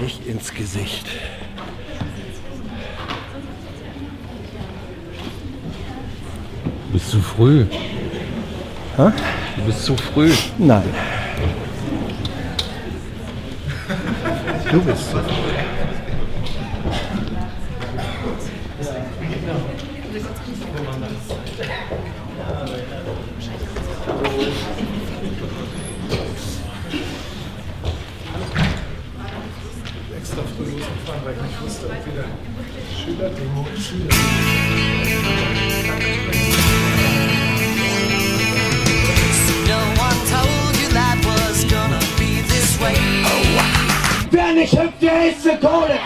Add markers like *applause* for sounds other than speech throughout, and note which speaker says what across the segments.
Speaker 1: nicht ins Gesicht.
Speaker 2: Du bist zu früh.
Speaker 1: Hä?
Speaker 2: Du bist zu früh.
Speaker 1: Nein. Du bist so.
Speaker 3: extra losgefahren, weil ich wusste, ob wieder Schüler.
Speaker 4: No one told you that was gonna be this way.
Speaker 5: Wer nicht hüpft, der ist für Kohle.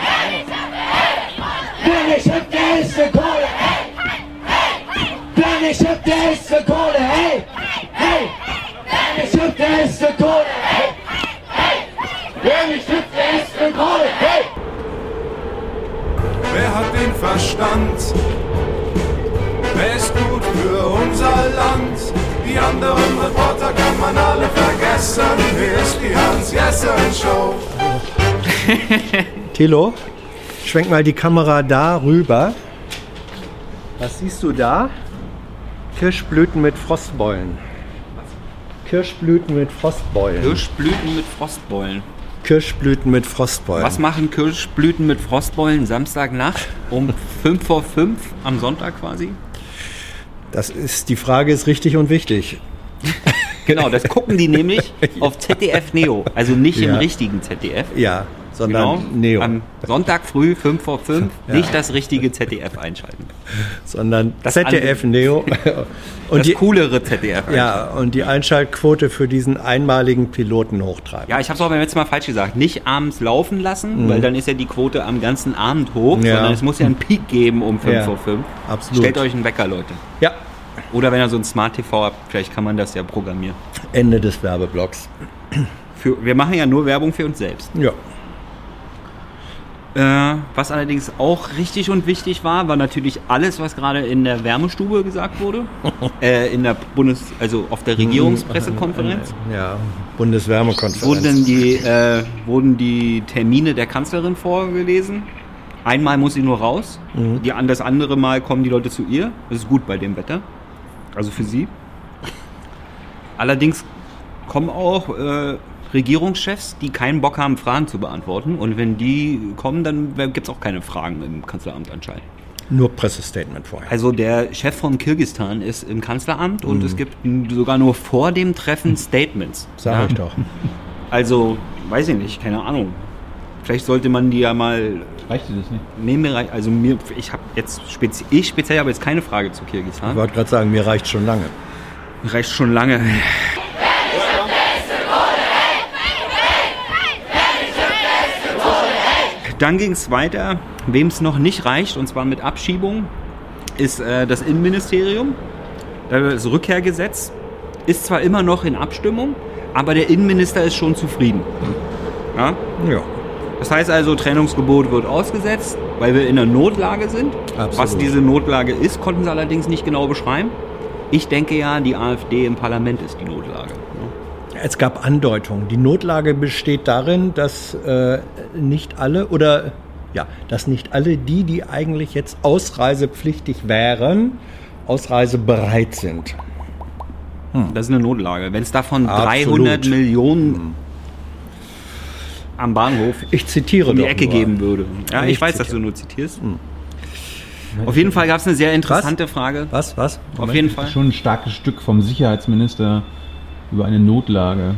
Speaker 5: Wer nicht hüpft, der ist für Kohle. Wer nicht hüpft, der ist für Kohle. Hey, hey. Wer nicht hüpft, der ist für Kohle.
Speaker 3: Hat den Verstand? Wer ist gut für unser Land? Die anderen Reporter kann man alle vergessen. Hier ist die Hans-Jessen-Show. *laughs*
Speaker 1: Thilo, schwenk mal die Kamera da rüber. Was siehst du da? Kirschblüten mit Frostbeulen. Kirschblüten mit Frostbeulen.
Speaker 2: Kirschblüten mit Frostbeulen.
Speaker 1: Kirschblüten mit Frostbeulen.
Speaker 2: Was machen Kirschblüten mit Frostbeulen Samstagnacht um 5 vor 5 am Sonntag quasi?
Speaker 1: Das ist, die Frage ist richtig und wichtig.
Speaker 2: Genau, das gucken die *laughs* nämlich auf ZDF Neo. Also nicht im
Speaker 1: Ja.
Speaker 2: richtigen ZDF.
Speaker 1: Ja, sondern
Speaker 2: Genau.
Speaker 1: Neo.
Speaker 2: Am Sonntag früh 5 vor 5
Speaker 1: Ja.
Speaker 2: nicht das richtige ZDF einschalten.
Speaker 1: sondern
Speaker 2: Das
Speaker 1: ZDF Neo. *laughs* Und
Speaker 2: das
Speaker 1: die,
Speaker 2: coolere ZDF.
Speaker 1: ja, und die Einschaltquote für diesen einmaligen Piloten hochtreiben.
Speaker 2: Ja, ich habe es auch beim letzten Mal falsch gesagt. Nicht abends laufen lassen, weil dann ist ja die Quote am ganzen Abend hoch,
Speaker 1: Mhm. Ja.
Speaker 2: sondern es muss ja einen Peak geben um 5
Speaker 1: Ja,
Speaker 2: vor 5.
Speaker 1: absolut.
Speaker 2: Stellt euch einen Wecker, Leute.
Speaker 1: Ja,
Speaker 2: Oder wenn ihr so ein Smart TV habt, vielleicht kann man das ja programmieren.
Speaker 1: Ende des Werbeblocks.
Speaker 2: Für, wir machen ja nur Werbung für uns selbst.
Speaker 1: Ja.
Speaker 2: Äh, was allerdings auch richtig und wichtig war, war natürlich alles, was gerade in der Wärmestube gesagt wurde. *laughs* äh, in der Bundes-, also auf der Regierungspressekonferenz.
Speaker 1: Ja, Bundeswärmekonferenz.
Speaker 2: Wurden die, äh, wurden die Termine der Kanzlerin vorgelesen. Einmal muss sie nur raus, die, an- das andere Mal kommen die Leute zu ihr. Das ist gut bei dem Wetter. Also für sie. Allerdings kommen auch äh, Regierungschefs, die keinen Bock haben, Fragen zu beantworten. Und wenn die kommen, dann gibt es auch keine Fragen im Kanzleramt anscheinend.
Speaker 1: Nur Pressestatement vorher.
Speaker 2: Also der Chef von Kirgistan ist im Kanzleramt und es gibt n- sogar nur vor dem Treffen Statements.
Speaker 1: Sag
Speaker 2: Ja?
Speaker 1: ich doch.
Speaker 2: Also, weiß ich nicht, keine Ahnung. Vielleicht sollte man die ja mal.
Speaker 6: Reicht dir das nicht?
Speaker 2: Nee, mir rei- also mir, ich habe jetzt spezi ich speziell habe jetzt keine Frage zu
Speaker 1: Ich
Speaker 2: Kirgisistan.
Speaker 1: wollte gerade sagen, mir reicht schon lange.
Speaker 2: Reicht schon lange. Dann ging es weiter, wem es noch nicht reicht, und zwar mit Abschiebung, ist äh, das Innenministerium. Das Rückkehrgesetz ist zwar immer noch in Abstimmung, aber der Innenminister ist schon zufrieden. Ja?
Speaker 1: Ja.
Speaker 2: Das heißt also, Trennungsgebot wird ausgesetzt, weil wir in einer Notlage sind.
Speaker 1: Absolut.
Speaker 2: Was diese Notlage ist, konnten sie allerdings nicht genau beschreiben. Ich denke ja, die AfD im Parlament ist die Notlage.
Speaker 1: Es gab Andeutungen. Die Notlage besteht darin, dass äh, nicht alle oder ja, dass nicht alle die, die eigentlich jetzt ausreisepflichtig wären, ausreisebereit sind.
Speaker 2: Das ist eine Notlage. Wenn es davon
Speaker 1: Absolut.
Speaker 2: 300 Millionen am Bahnhof
Speaker 1: Ich zitiere
Speaker 2: um die Ecke
Speaker 1: nur.
Speaker 2: geben würde. Ja,
Speaker 1: Ich
Speaker 2: ich weiß, dass
Speaker 1: zitiere.
Speaker 2: du nur zitierst. Auf jeden Fall gab es eine sehr interessante Frage.
Speaker 1: Was? Was?
Speaker 2: Auf jeden Fall.
Speaker 6: Schon ein starkes Stück vom Sicherheitsminister über eine Notlage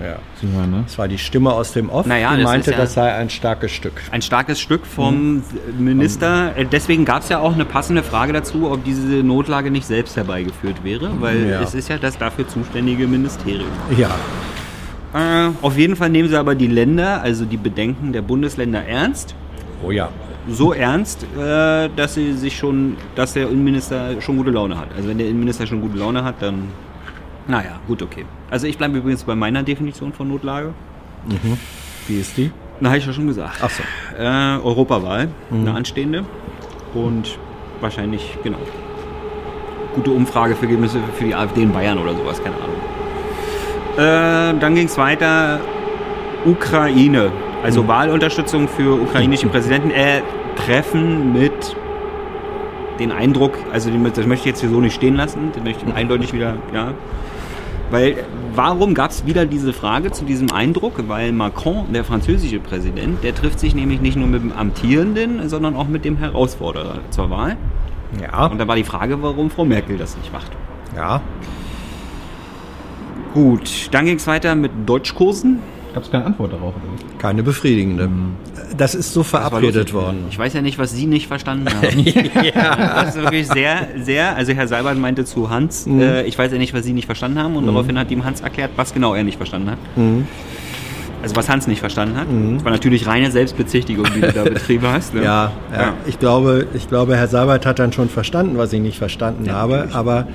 Speaker 1: Ja.
Speaker 6: zu hören, ne?
Speaker 1: Das war die Stimme aus dem Off,
Speaker 2: Naja,
Speaker 1: die
Speaker 2: das
Speaker 1: meinte,
Speaker 2: ja-
Speaker 1: das sei ein starkes Stück.
Speaker 2: Ein starkes Stück vom Minister. Äh, Deswegen gab es ja auch eine passende Frage dazu, ob diese Notlage nicht selbst herbeigeführt wäre, weil
Speaker 1: Ja.
Speaker 2: es ist ja das dafür zuständige Ministerium.
Speaker 1: Ja.
Speaker 2: Äh, auf jeden Fall nehmen sie aber die Länder, also die Bedenken der Bundesländer ernst.
Speaker 1: Oh ja.
Speaker 2: So ernst, äh, dass sie sich schon, dass der Innenminister schon gute Laune hat. Also wenn der Innenminister schon gute Laune hat, dann naja, gut, okay. Also ich bleibe übrigens bei meiner Definition von Notlage.
Speaker 1: Wie ist die?
Speaker 2: Na, habe ich ja schon gesagt.
Speaker 1: Ach so.
Speaker 2: Äh, Europawahl, eine anstehende. Und wahrscheinlich, genau. Gute Umfragevergebnisse für die AfD in Bayern oder sowas, keine Ahnung. Äh, dann ging es weiter. Ukraine. Also Wahlunterstützung für ukrainischen *laughs* Präsidenten. Äh, Treffen mit den Eindruck, also den, das möchte ich jetzt hier so nicht stehen lassen, den möchte ich eindeutig wieder, ja. Weil, warum gab es wieder diese Frage zu diesem Eindruck? Weil Macron, der französische Präsident, der trifft sich nämlich nicht nur mit dem Amtierenden, sondern auch mit dem Herausforderer zur Wahl.
Speaker 1: Ja,
Speaker 2: Und da war die Frage, warum Frau Merkel das nicht macht.
Speaker 1: ja.
Speaker 2: Gut, dann ging es weiter mit Deutschkursen.
Speaker 6: Gab es keine Antwort darauf? Oder?
Speaker 1: Keine befriedigende. Das ist so verabredet worden.
Speaker 2: Ich weiß ja nicht, was Sie nicht verstanden haben. *laughs* Das ist wirklich sehr, sehr, also Herr Seibert meinte zu Hans, äh, ich weiß ja nicht, was Sie nicht verstanden haben und daraufhin hat ihm Hans erklärt, was genau er nicht verstanden hat. Also was Hans nicht verstanden hat. Das war natürlich reine Selbstbezichtigung, die du da *laughs* betrieben hast. Ne?
Speaker 1: Ja, ja.
Speaker 2: Ja.
Speaker 1: Ich, glaube, ich glaube, Herr Seibert hat dann schon verstanden, was ich nicht verstanden
Speaker 2: Ja,
Speaker 1: habe,
Speaker 2: natürlich.
Speaker 1: aber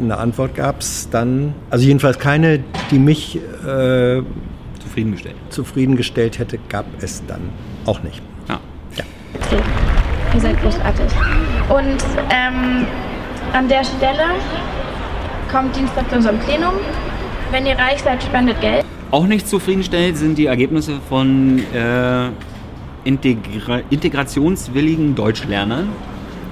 Speaker 1: eine Antwort gab es dann, also jedenfalls keine, die mich äh,
Speaker 2: Zufriedengestellt.
Speaker 1: zufriedengestellt hätte, gab es dann auch nicht.
Speaker 2: Ja.
Speaker 7: Ihr seid großartig. Und ähm, an der Stelle kommt Dienstag zu unserem Plenum. Wenn ihr reich seid, spendet Geld.
Speaker 2: Auch nicht zufriedenstellend sind die Ergebnisse von äh, Integra integrationswilligen Deutschlernern.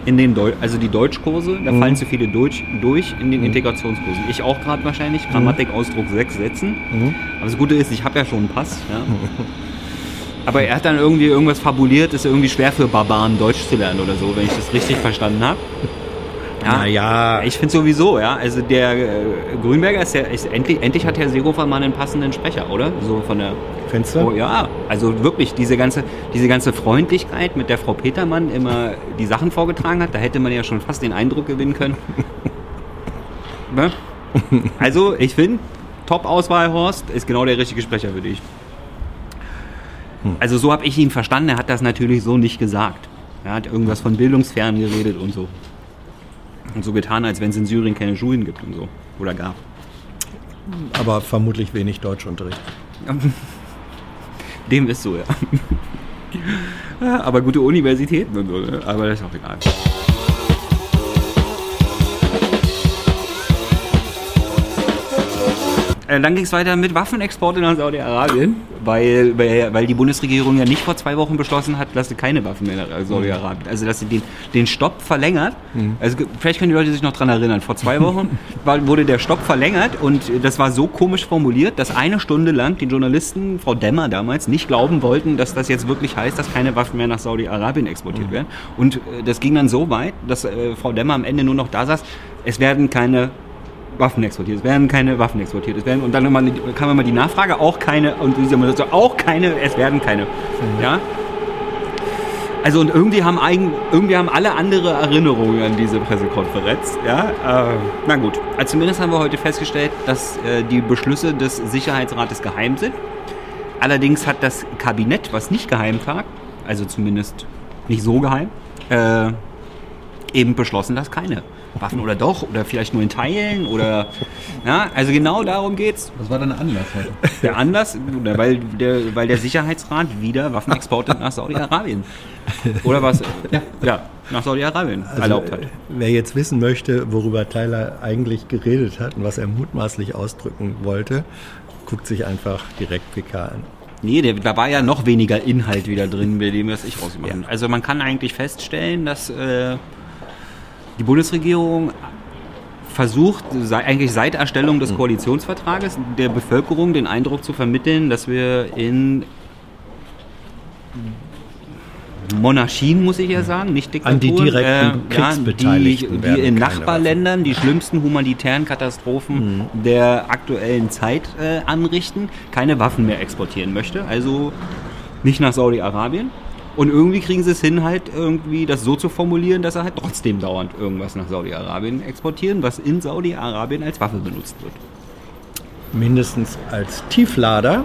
Speaker 2: In den Deu also die Deutschkurse, da fallen zu viele durch, durch in den Integrationskursen. Ich auch gerade wahrscheinlich, Grammatik, Ausdruck, sechs Sätzen. Aber das Gute ist, ich habe ja schon einen Pass. Ja. *laughs* Aber er hat dann irgendwie irgendwas fabuliert, ist irgendwie schwer für Barbaren Deutsch zu lernen oder so, wenn ich das richtig verstanden habe.
Speaker 1: Naja.
Speaker 2: Ich finde sowieso, ja. Also der äh, Grünberger ist ja, ist, endlich, endlich hat Herr Seehofer mal einen passenden Sprecher, oder? So von der.
Speaker 1: Du?
Speaker 2: Oh, ja, also wirklich, diese ganze, diese ganze Freundlichkeit, mit der Frau Petermann immer die Sachen vorgetragen hat, da hätte man ja schon fast den Eindruck gewinnen können. *laughs* ne? Also, ich finde, Top-Auswahl Horst ist genau der richtige Sprecher für dich. Also so habe ich ihn verstanden, er hat das natürlich so nicht gesagt. Er hat irgendwas von Bildungsfern geredet und so. Und so getan, als wenn es in Syrien keine Schulen gibt und so. Oder gab.
Speaker 1: Aber vermutlich wenig Deutschunterricht.
Speaker 2: Dem ist so, ja. ja *laughs* aber gute Universitäten und so, ne? aber das ist auch egal. Äh, Dann ging es weiter mit Waffenexporte nach Saudi-Arabien, weil, weil, weil die Bundesregierung ja nicht vor zwei Wochen beschlossen hat, dass sie keine Waffen mehr nach Saudi-Arabien, also dass sie den, den Stopp verlängert. Also ge- vielleicht können die Leute sich noch dran erinnern, vor zwei Wochen *laughs* war, wurde der Stopp verlängert und das war so komisch formuliert, dass eine Stunde lang die Journalisten, Frau Demmer damals, nicht glauben wollten, dass das jetzt wirklich heißt, dass keine Waffen mehr nach Saudi-Arabien exportiert werden. Und äh, das ging dann so weit, dass äh, Frau Demmer am Ende nur noch da saß, es werden keine Waffen exportiert. Es werden keine Waffen exportiert. Es werden, und dann immer, kam immer die Nachfrage, auch keine, und haben gesagt, auch keine, es werden keine. Ja? Also und irgendwie haben, eigen, irgendwie haben alle andere Erinnerungen an diese Pressekonferenz. Ja? Äh, na gut, also zumindest haben wir heute festgestellt, dass äh, die Beschlüsse des Sicherheitsrates geheim sind. Allerdings hat das Kabinett, was nicht geheim tagt, also zumindest nicht so geheim, äh, eben beschlossen, dass keine Waffen oder doch oder vielleicht nur in Teilen oder ja, also genau darum geht's.
Speaker 6: Was war dein Anlass heute?
Speaker 2: Der Anlass, weil der, weil der Sicherheitsrat wieder Waffenexporte *laughs* nach Saudi-Arabien oder was? Ja, nach Saudi-Arabien erlaubt hat.
Speaker 1: äh, Wer jetzt wissen möchte, worüber Tyler eigentlich geredet hat und was er mutmaßlich ausdrücken wollte, guckt sich einfach direkt PK an.
Speaker 2: Nee, der, da war ja noch weniger Inhalt wieder drin, bei dem was ich rausgemacht habe. Also man kann eigentlich feststellen, dass äh, die Bundesregierung versucht, eigentlich seit Erstellung des Koalitionsvertrages der Bevölkerung den Eindruck zu vermitteln, dass wir in Monarchien, muss ich ja sagen, nicht Diktaturen,
Speaker 1: An die direkten
Speaker 2: ja,
Speaker 1: Kriegsbeteiligten
Speaker 2: die, die in Nachbarländern die schlimmsten humanitären Katastrophen der aktuellen Zeit äh, anrichten, keine Waffen mehr exportieren möchte. Also nicht nach Saudi-Arabien. Und irgendwie kriegen sie es hin, halt irgendwie das so zu formulieren, dass sie halt trotzdem dauernd irgendwas nach Saudi-Arabien exportieren, was in Saudi-Arabien als Waffe benutzt wird.
Speaker 1: Mindestens als Tieflader,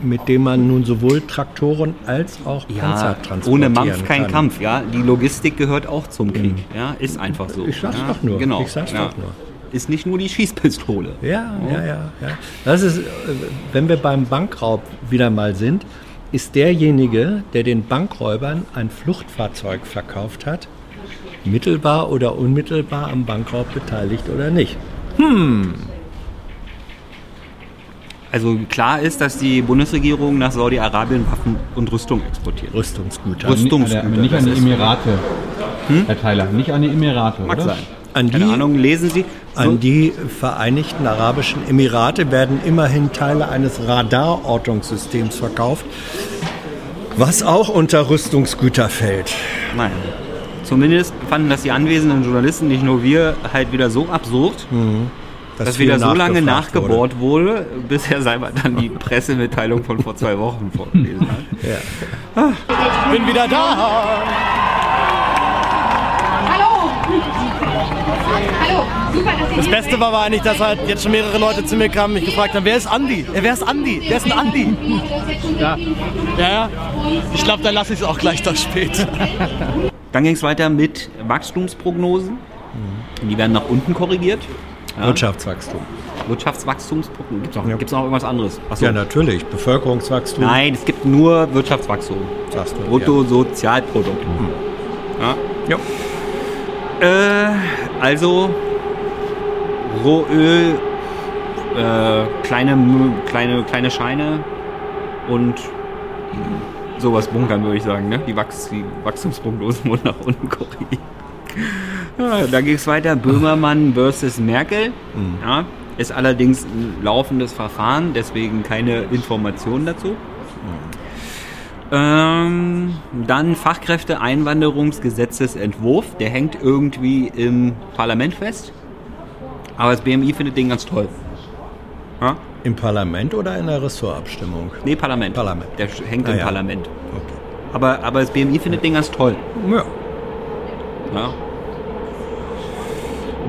Speaker 1: mit dem man nun sowohl Traktoren als auch Panzer transportieren
Speaker 2: ohne Mampf kein
Speaker 1: kann.
Speaker 2: Kampf, ja. Die Logistik gehört auch zum Krieg, ja. Ist einfach so.
Speaker 1: Ich sag's
Speaker 2: ja?
Speaker 1: doch nur,
Speaker 2: Genau.
Speaker 1: ich sag's
Speaker 2: ja.
Speaker 1: doch nur.
Speaker 2: Ist nicht nur die Schießpistole.
Speaker 1: Ja, ja, ja, ja. Das ist, äh, wenn wir beim Bankraub wieder mal sind, ist derjenige, der den Bankräubern ein Fluchtfahrzeug verkauft hat, mittelbar oder unmittelbar am Bankraub beteiligt oder nicht?
Speaker 2: Also klar ist, dass die Bundesregierung nach Saudi-Arabien Waffen und Rüstung exportiert.
Speaker 1: Rüstungsgüter.
Speaker 2: Rüstungsgüter.
Speaker 6: Aber nicht an die Emirate. Herr Tyler, nicht an die Emirate,
Speaker 2: Mag
Speaker 6: oder?
Speaker 2: sein.
Speaker 1: An
Speaker 2: Keine
Speaker 1: die-
Speaker 2: Ahnung, lesen Sie.
Speaker 1: An die Vereinigten Arabischen Emirate werden immerhin Teile eines Radarortungssystems verkauft, was auch unter Rüstungsgüter fällt.
Speaker 2: Nein. Zumindest fanden das die anwesenden Journalisten, nicht nur wir, halt wieder so absurd, dass
Speaker 1: viel
Speaker 2: wieder so lange nachgebohrt wurde, bis Herr Seibert dann die Pressemitteilung von vor zwei Wochen vorgelesen hat.
Speaker 8: Bin wieder da.
Speaker 9: Hallo! Hallo! Super, dass Sie
Speaker 8: Das Beste war aber eigentlich, dass halt jetzt schon mehrere Leute zu mir kamen und mich gefragt haben, wer ist Andi? Äh, wer ist Andi? Wer ist ein Andi? Ja, ja, ja. Ich glaube, dann lasse ich es auch gleich das spät.
Speaker 2: Dann *laughs* ging es weiter mit Wachstumsprognosen. Die werden nach unten korrigiert. Ja.
Speaker 1: Wirtschaftswachstum.
Speaker 2: Wirtschaftswachstumsprognosen. Gibt es noch,
Speaker 1: Ja.
Speaker 2: gibt's noch irgendwas anderes? Achso.
Speaker 1: Ja, natürlich. Bevölkerungswachstum.
Speaker 2: Nein, es gibt nur Wirtschaftswachstum.
Speaker 1: Sagst du.
Speaker 2: Bruttosozialprodukt. Ja.
Speaker 1: Ja.
Speaker 2: Äh, also Rohöl, äh, kleine, kleine, kleine Scheine und sowas bunkern, würde ich sagen. Ne? Die, Wachs die Wachstumsprognosen wurden nach unten korrigiert. Ja, dann ging es weiter. Böhmermann versus Merkel. Ja, ist allerdings ein laufendes Verfahren, deswegen keine Informationen dazu. Ähm, dann Fachkräfte-Einwanderungsgesetzesentwurf. Der hängt irgendwie im Parlament fest. Aber das BMI findet den ganz toll. Ja?
Speaker 1: Im Parlament oder in der Ressortabstimmung?
Speaker 2: Nee, Parlament.
Speaker 1: Parlament.
Speaker 2: Der hängt
Speaker 1: Ah,
Speaker 2: im
Speaker 1: ja.
Speaker 2: Parlament.
Speaker 1: Okay.
Speaker 2: Aber, aber das BMI findet den ganz toll.
Speaker 1: Ja.
Speaker 2: Ja.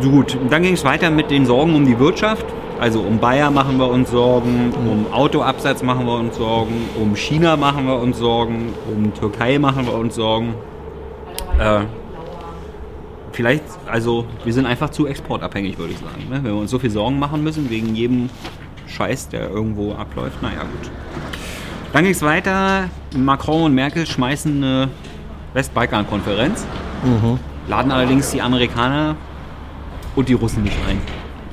Speaker 2: So gut, dann ging es weiter mit den Sorgen um die Wirtschaft. Also um Bayer machen wir uns Sorgen, um Autoabsatz machen wir uns Sorgen, um China machen wir uns Sorgen, um Türkei machen wir uns Sorgen. Äh, vielleicht, also wir sind einfach zu exportabhängig, würde ich sagen. Ne? Wenn wir uns so viel Sorgen machen müssen wegen jedem Scheiß, der irgendwo abläuft, naja gut. Dann ging es weiter. Macron und Merkel schmeißen eine Westbalkan-Konferenz, laden allerdings die Amerikaner und die Russen nicht ein.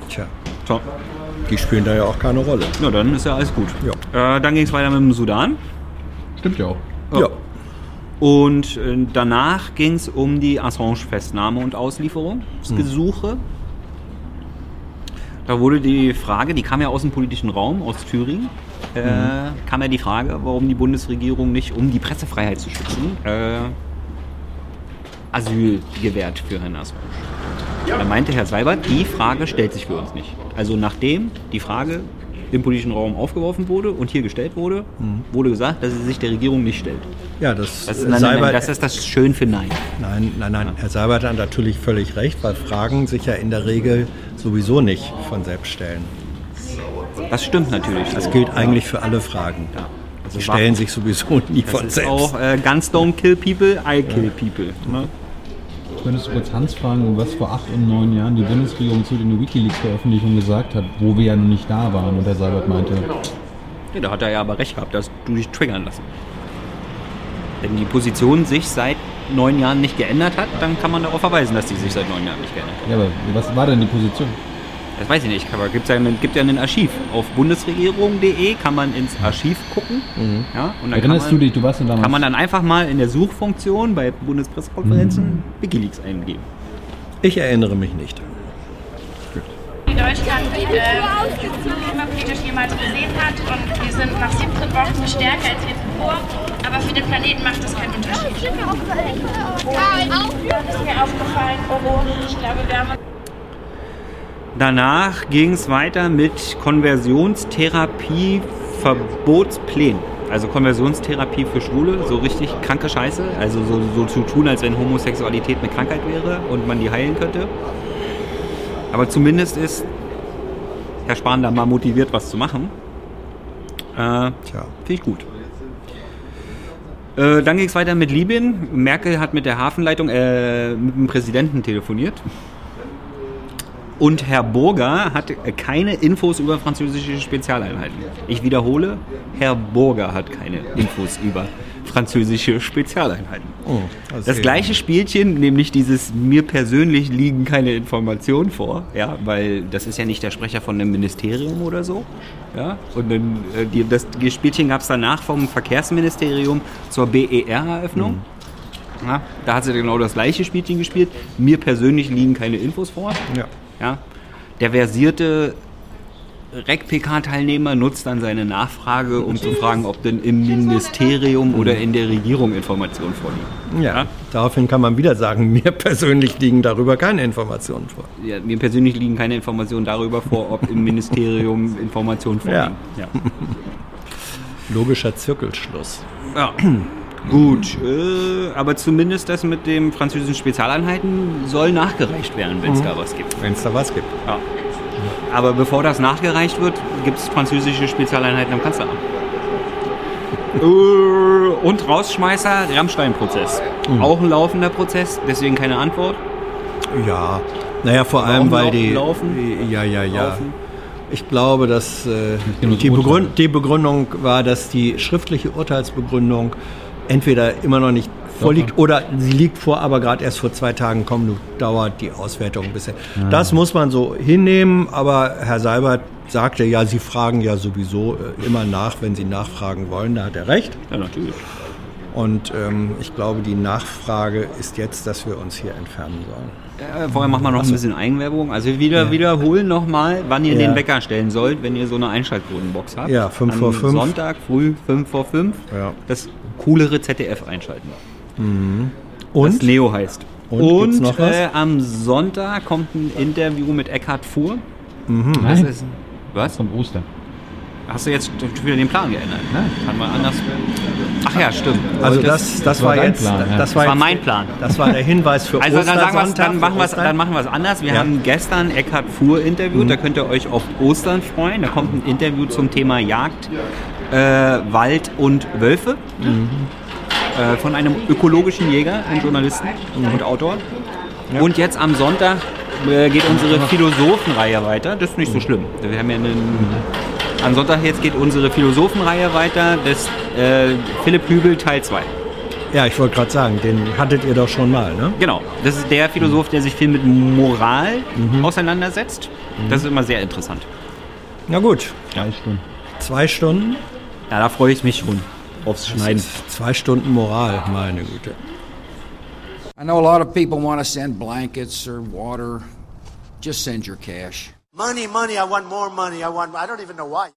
Speaker 1: Tja,
Speaker 2: So.
Speaker 1: Die spielen da ja auch keine Rolle.
Speaker 2: Na, dann ist ja alles gut.
Speaker 1: Ja.
Speaker 2: Äh, dann ging es weiter mit dem Sudan.
Speaker 6: Stimmt ja auch.
Speaker 1: Ja.
Speaker 2: Und äh, danach ging es um die Assange-Festnahme und Auslieferungsgesuche. Da wurde die Frage, die kam ja aus dem politischen Raum, aus Thüringen, äh, kam ja die Frage, warum die Bundesregierung nicht, um die Pressefreiheit zu schützen, äh, Asyl gewährt für Herrn Assange. Da meinte Herr Seibert, die Frage stellt sich für uns nicht. Also nachdem die Frage im politischen Raum aufgeworfen wurde und hier gestellt wurde, wurde gesagt, dass sie sich der Regierung nicht stellt.
Speaker 1: Ja, das,
Speaker 2: Das ist, nein,
Speaker 1: Seibert-
Speaker 2: nein, das ist das schön für Nein.
Speaker 1: Nein, nein, nein. Herr Seibert hat natürlich völlig recht, weil Fragen sich ja in der Regel sowieso nicht von selbst stellen.
Speaker 2: Das stimmt natürlich.
Speaker 1: Das gilt eigentlich für alle Fragen.
Speaker 2: Also
Speaker 1: Sie stellen sich sowieso nie
Speaker 2: Das
Speaker 1: von
Speaker 2: ist
Speaker 1: selbst.
Speaker 2: auch äh, Guns don't kill people, I kill people. Ne?
Speaker 6: Könntest du kurz Hans fragen, was vor acht und neun Jahren die Bundesregierung zu den Wikileaks-Veröffentlichungen gesagt hat, wo wir ja noch nicht da waren und der Seibert meinte,
Speaker 2: Ja, da hat er ja aber recht gehabt, dass du dich triggern lassen. Wenn die Position sich seit neun Jahren nicht geändert hat, dann kann man darauf verweisen, dass die sich seit neun Jahren nicht geändert hat.
Speaker 6: ja, aber was war denn die Position?
Speaker 2: Das weiß ich nicht, aber gibt ja, ein- gibt ja ein Archiv. Auf bundesregierung.de kann man ins Archiv gucken. Ja, und dann
Speaker 6: Erinnerst
Speaker 2: kann man,
Speaker 6: du dich, du warst ja damals...
Speaker 2: Kann man dann einfach mal in der Suchfunktion bei Bundespressekonferenzen Wikileaks eingeben.
Speaker 1: Ich erinnere mich nicht.
Speaker 7: die Deutschland äh, klimapolitisch jemals gesehen hat. Und wir sind nach 17 Wochen stärker als wir zuvor. Aber für den Planeten macht das keinen Unterschied. Dann ist mir aufgefallen, oh, ich glaube, wir haben
Speaker 2: Danach ging es weiter mit Konversionstherapie Verbotsplänen. Also Konversionstherapie für Schwule, so richtig kranke Scheiße. Also so, so zu tun, als wenn Homosexualität eine Krankheit wäre und man die heilen könnte. Aber zumindest ist Herr Spahn da mal motiviert, was zu machen. Äh,
Speaker 1: Tja.
Speaker 2: Finde ich gut. Äh, dann ging es weiter mit Libyen. Merkel hat mit der Hafenleitung, äh, mit dem Präsidenten telefoniert. Und Herr Burger hat keine Infos über französische Spezialeinheiten. Ich wiederhole, Herr Burger hat keine Infos über französische Spezialeinheiten.
Speaker 1: Oh,
Speaker 2: Das gleiche Spielchen, nämlich dieses mir persönlich liegen keine Informationen vor, ja, weil das ist ja nicht der Sprecher von einem Ministerium oder so, ja, und dann äh, die, das die Spielchen gab es danach vom Verkehrsministerium zur BER-Eröffnung. Ja, da hat sie genau das gleiche Spielchen gespielt. Mir persönlich liegen keine Infos vor.
Speaker 1: Ja.
Speaker 2: Ja. Der versierte REC-PK-Teilnehmer nutzt dann seine Nachfrage, um zu fragen, ob denn im Ministerium oder in der Regierung Informationen vorliegen.
Speaker 1: Ja, daraufhin kann man wieder sagen, mir persönlich liegen darüber keine Informationen vor.
Speaker 2: Ja, mir persönlich liegen keine Informationen darüber vor, ob im Ministerium Informationen vorliegen. Ja. *laughs*
Speaker 1: Logischer Zirkelschluss.
Speaker 2: Ja. Gut, äh, aber zumindest das mit dem französischen Spezialeinheiten soll nachgereicht werden, wenn es
Speaker 1: Mhm.
Speaker 2: da was gibt.
Speaker 1: Wenn es da was gibt.
Speaker 2: Ja. Aber bevor das nachgereicht wird, gibt es französische Spezialeinheiten am Kanzleramt. *laughs* Äh, Und Rausschmeißer, Rammstein-Prozess.
Speaker 1: Mhm.
Speaker 2: Auch ein laufender Prozess, deswegen keine Antwort.
Speaker 1: Ja, naja, vor allem, weil die.
Speaker 2: laufen.
Speaker 1: Ja, ja, ja.
Speaker 2: Laufen.
Speaker 1: Ich glaube, dass äh, die,
Speaker 6: das Urteil.
Speaker 1: Begründ die Begründung war, dass die schriftliche Urteilsbegründung entweder immer noch nicht vorliegt oder sie liegt vor, aber gerade erst vor zwei Tagen kommen, dauert die Auswertung bisher. Das muss man so hinnehmen, aber Herr Seibert sagte ja, Sie fragen ja sowieso äh, immer nach, wenn Sie nachfragen wollen, da hat er recht.
Speaker 2: Ja, natürlich.
Speaker 1: Und ähm, ich glaube, die Nachfrage ist jetzt, dass wir uns hier entfernen sollen.
Speaker 2: Äh, vorher machen wir noch ein bisschen Eigenwerbung. Also wieder wiederholen nochmal, wann ihr
Speaker 1: Ja.
Speaker 2: den Wecker stellen sollt, wenn ihr so eine Einschaltquotenbox habt.
Speaker 1: Ja, fünf
Speaker 2: Am
Speaker 1: vor fünf.
Speaker 2: Sonntag früh 5 vor 5.
Speaker 1: Ja.
Speaker 2: Das coolere ZDF einschalten. Das
Speaker 1: Und?
Speaker 2: Neo heißt.
Speaker 1: Und was?
Speaker 2: Äh, am Sonntag kommt ein Interview mit Eckhard Fuhr. Das
Speaker 6: Nein,
Speaker 2: ist, was?
Speaker 6: kommt Ostern.
Speaker 2: Hast du jetzt wieder den Plan geändert? Kann man anders. Ach ja, stimmt.
Speaker 1: Also
Speaker 2: Und
Speaker 1: das, das,
Speaker 6: war
Speaker 1: jetzt,
Speaker 6: Plan, ja.
Speaker 1: das war,
Speaker 2: Das war
Speaker 1: jetzt-
Speaker 2: mein Plan.
Speaker 1: Das war der Hinweis für
Speaker 2: Also dann, sagen wir's,
Speaker 1: Ostersonntag,
Speaker 2: dann machen wir es
Speaker 1: Ostern.
Speaker 2: dann machen wir's anders. Wir
Speaker 1: Ja.
Speaker 2: haben gestern Eckhard Fuhr interviewt, da könnt ihr euch auf Ostern freuen. Da kommt ein Interview zum Thema Jagd, äh, Wald und Wölfe. Äh, von einem ökologischen Jäger, einem Journalisten und Autor. Und jetzt am Sonntag äh, geht unsere Philosophenreihe weiter. Das ist nicht so schlimm. Wir haben ja einen, am Sonntag jetzt geht unsere Philosophenreihe weiter. Das äh, Philipp Hübel Teil 2.
Speaker 1: Ja, ich wollte gerade sagen, den hattet ihr doch schon mal, ne?
Speaker 2: Genau, das ist der Philosoph, der sich viel mit Moral auseinandersetzt. Das ist immer sehr interessant.
Speaker 1: Na gut,
Speaker 6: Drei Stunden.
Speaker 1: zwei Stunden.
Speaker 2: Ja, da freue ich mich schon aufs Schneiden.
Speaker 1: Zwei Stunden Moral, meine Güte.
Speaker 10: I know a lot of people want to send blankets or water. Just send your cash.
Speaker 5: Money, money, I want more money. I want, I don't even know why.